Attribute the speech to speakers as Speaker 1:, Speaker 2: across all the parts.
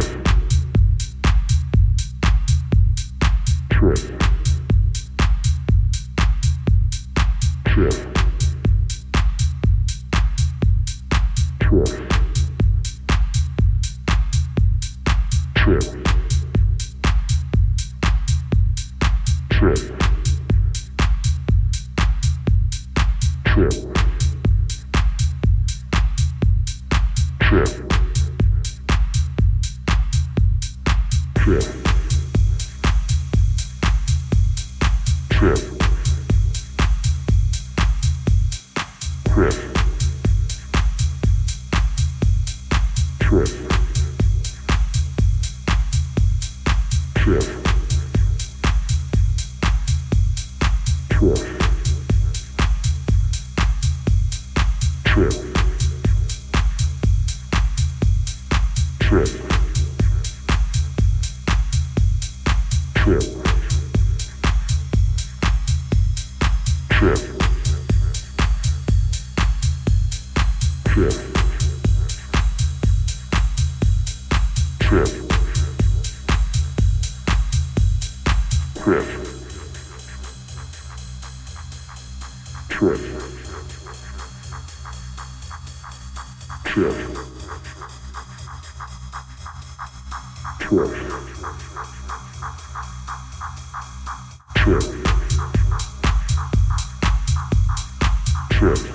Speaker 1: grip. shit.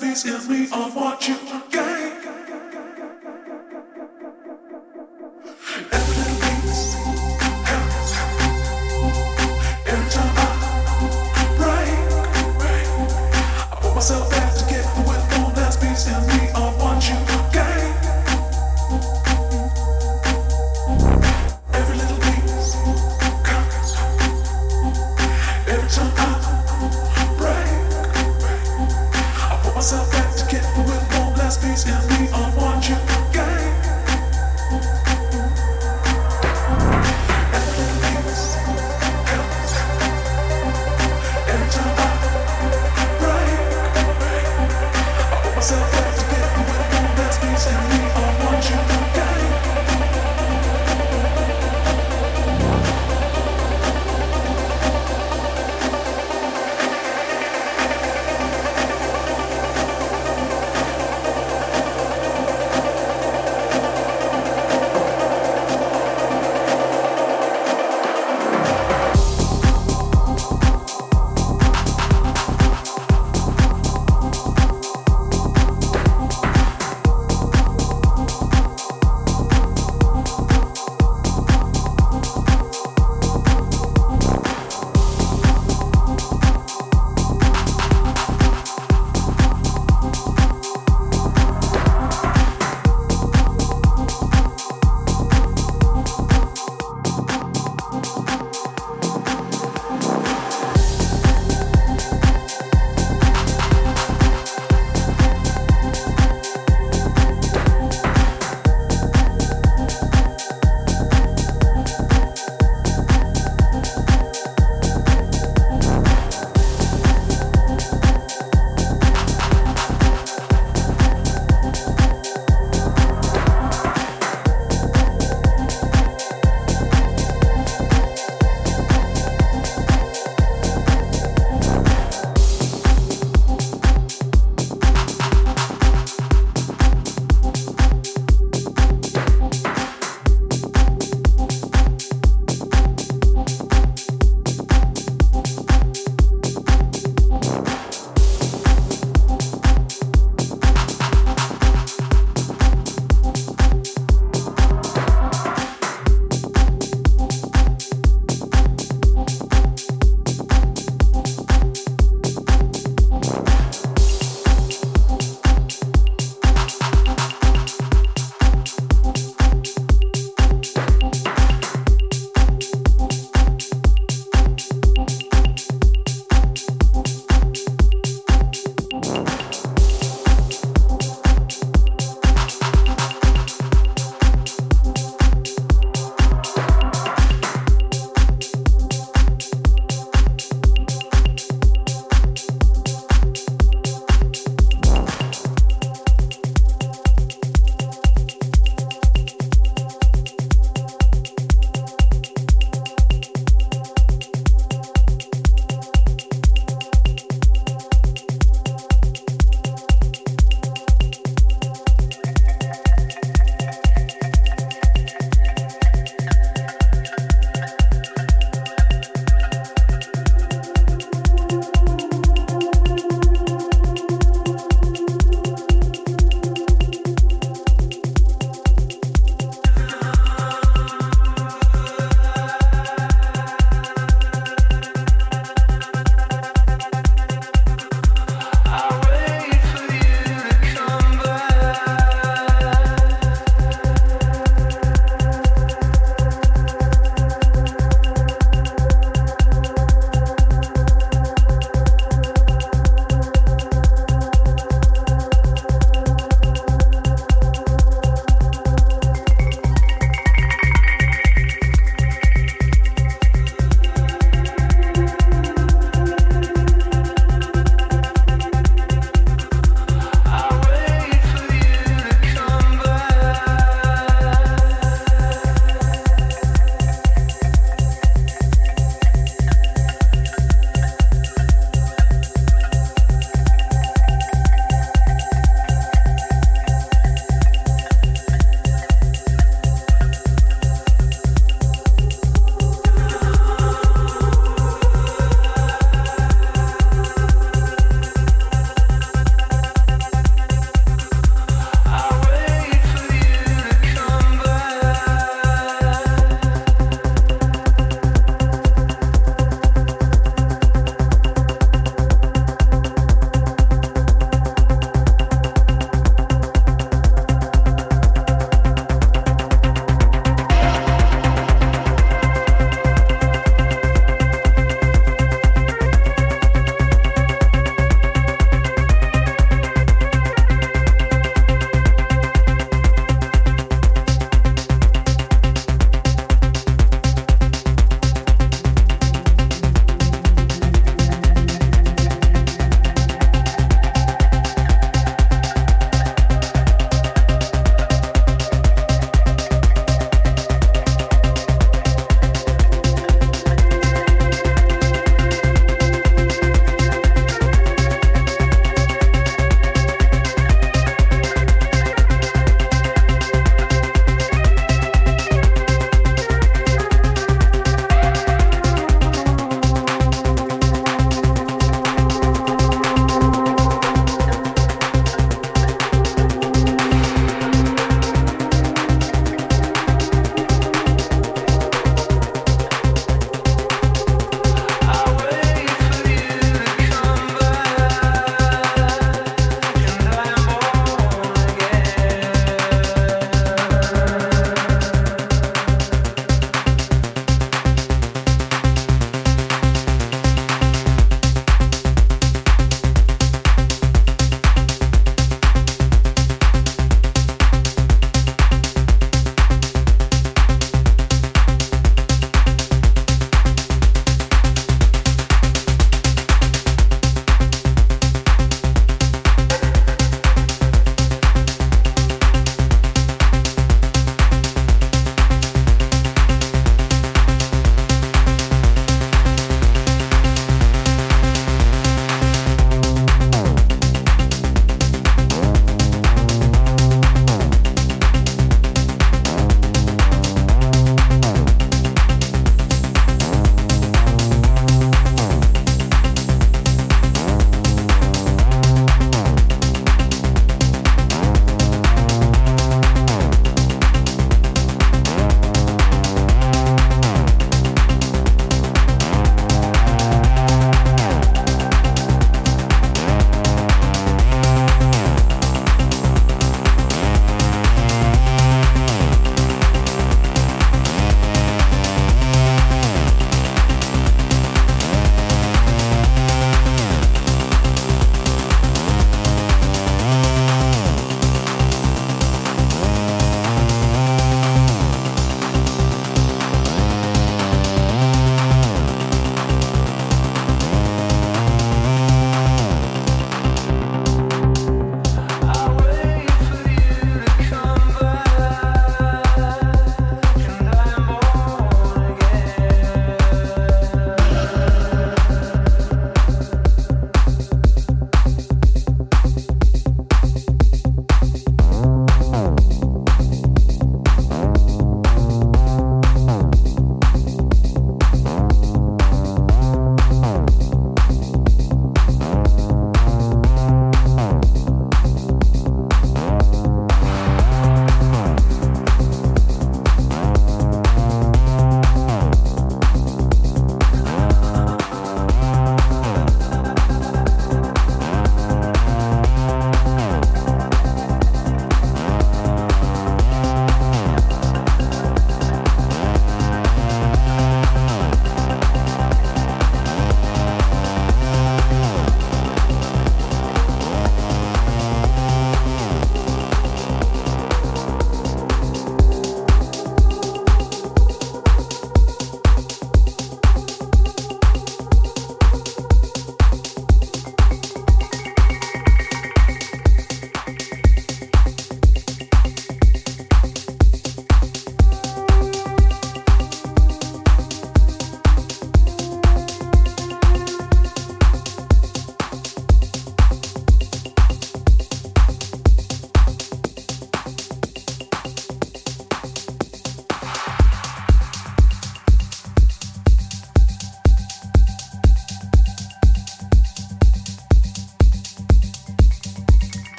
Speaker 1: With one last me of what you gain.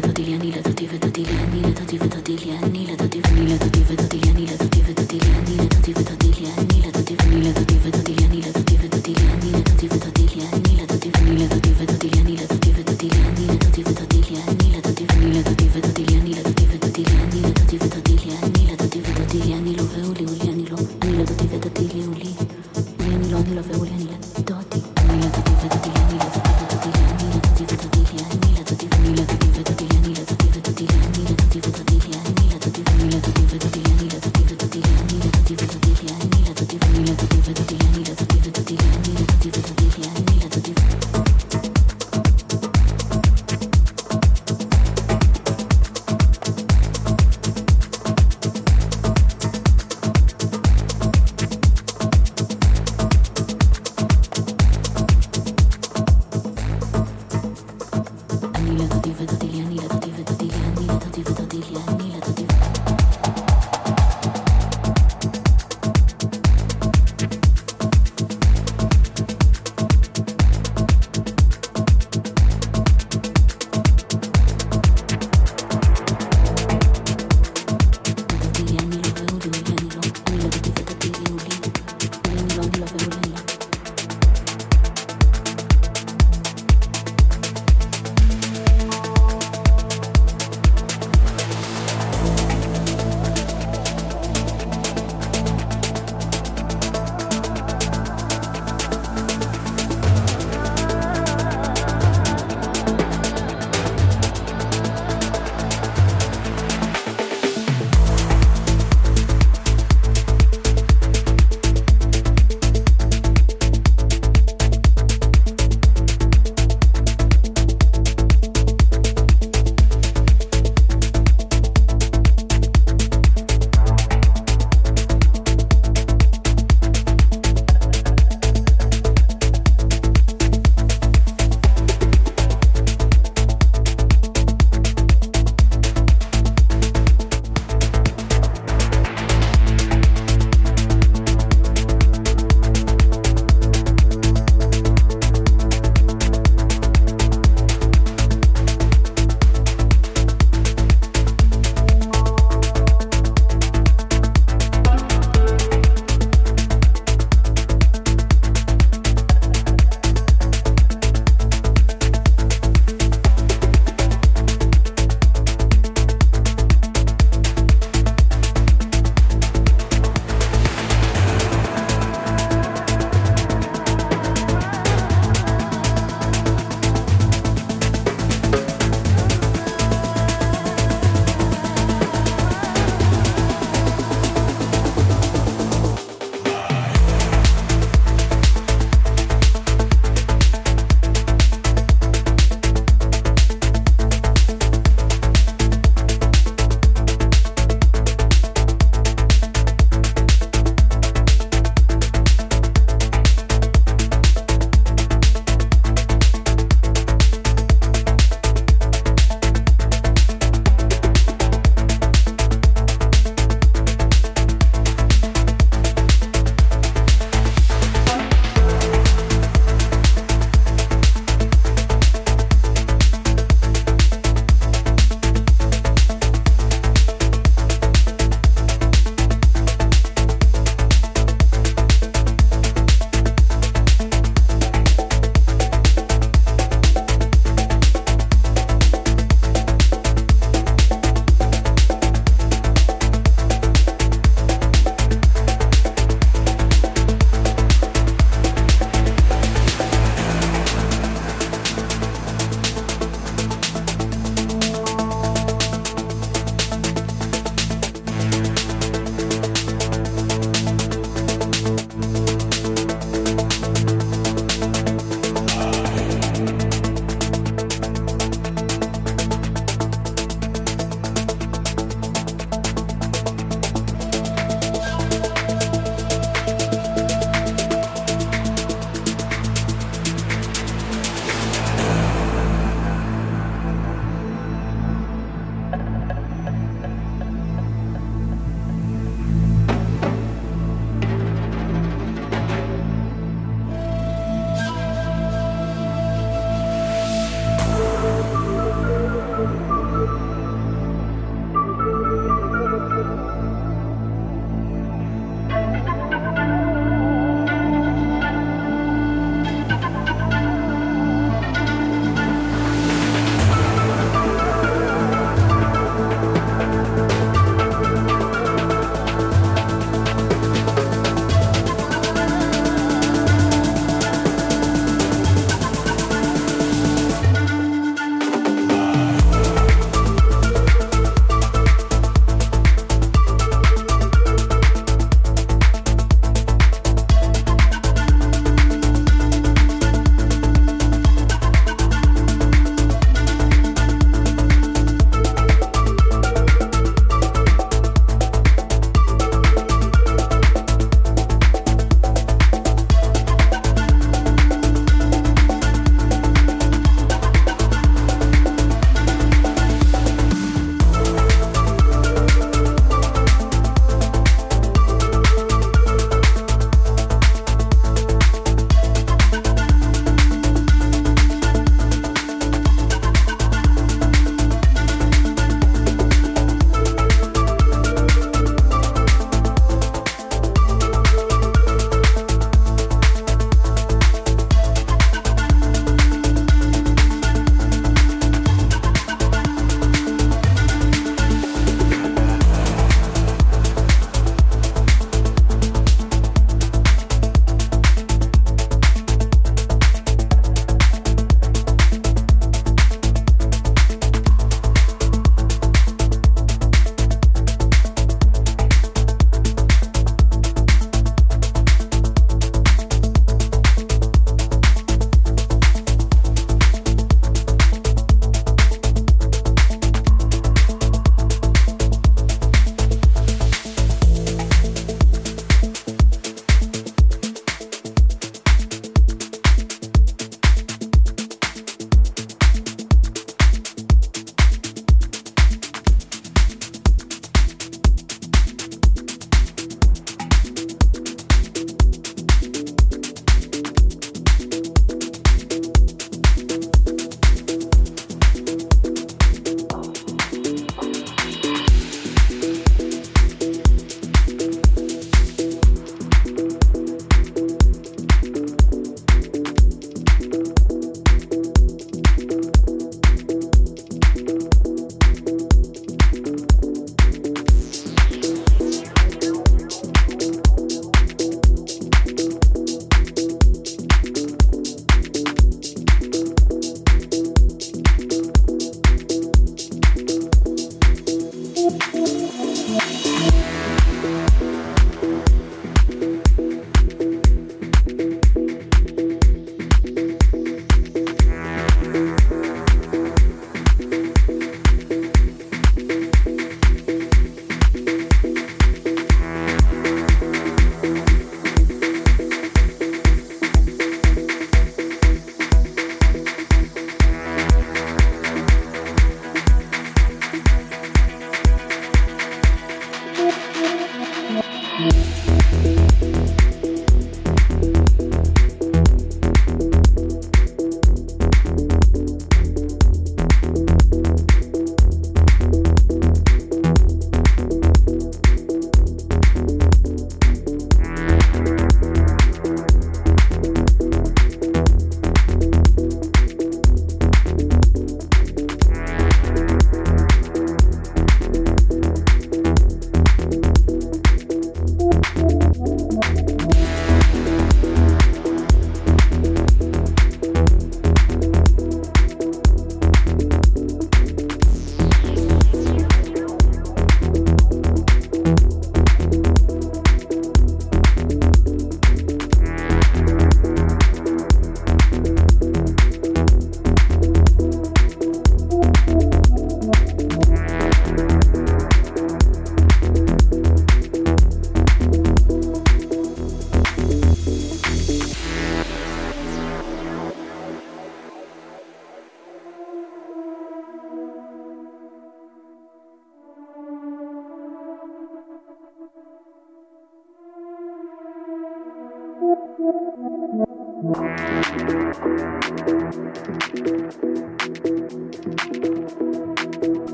Speaker 1: la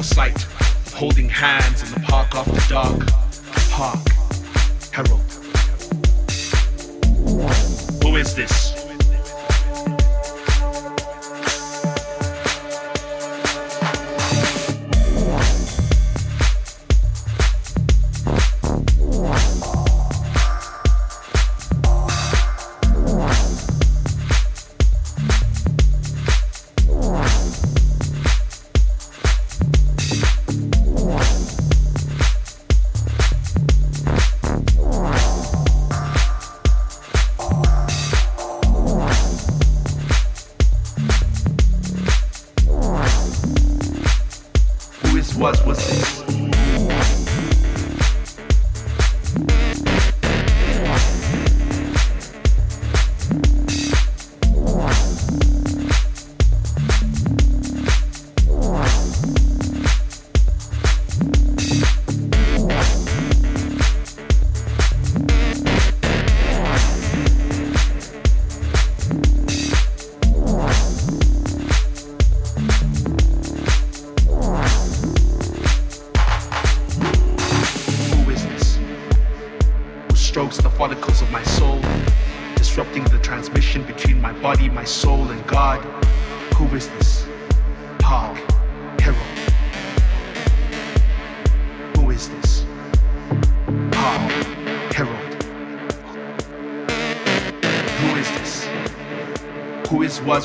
Speaker 1: foresight.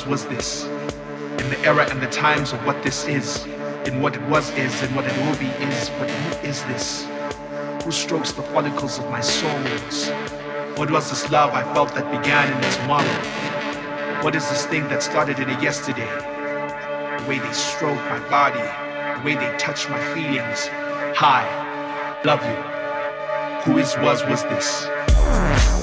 Speaker 2: Was this. In the era and the times of what this is, in what it was is, and what it will be is, but who is this? Who strokes the follicles of my souls? What was this love I felt that began in tomorrow? What is this thing that started in a yesterday? The way they stroke my body, the way they touch my feelings. Hi, love you. Who is, was, was this?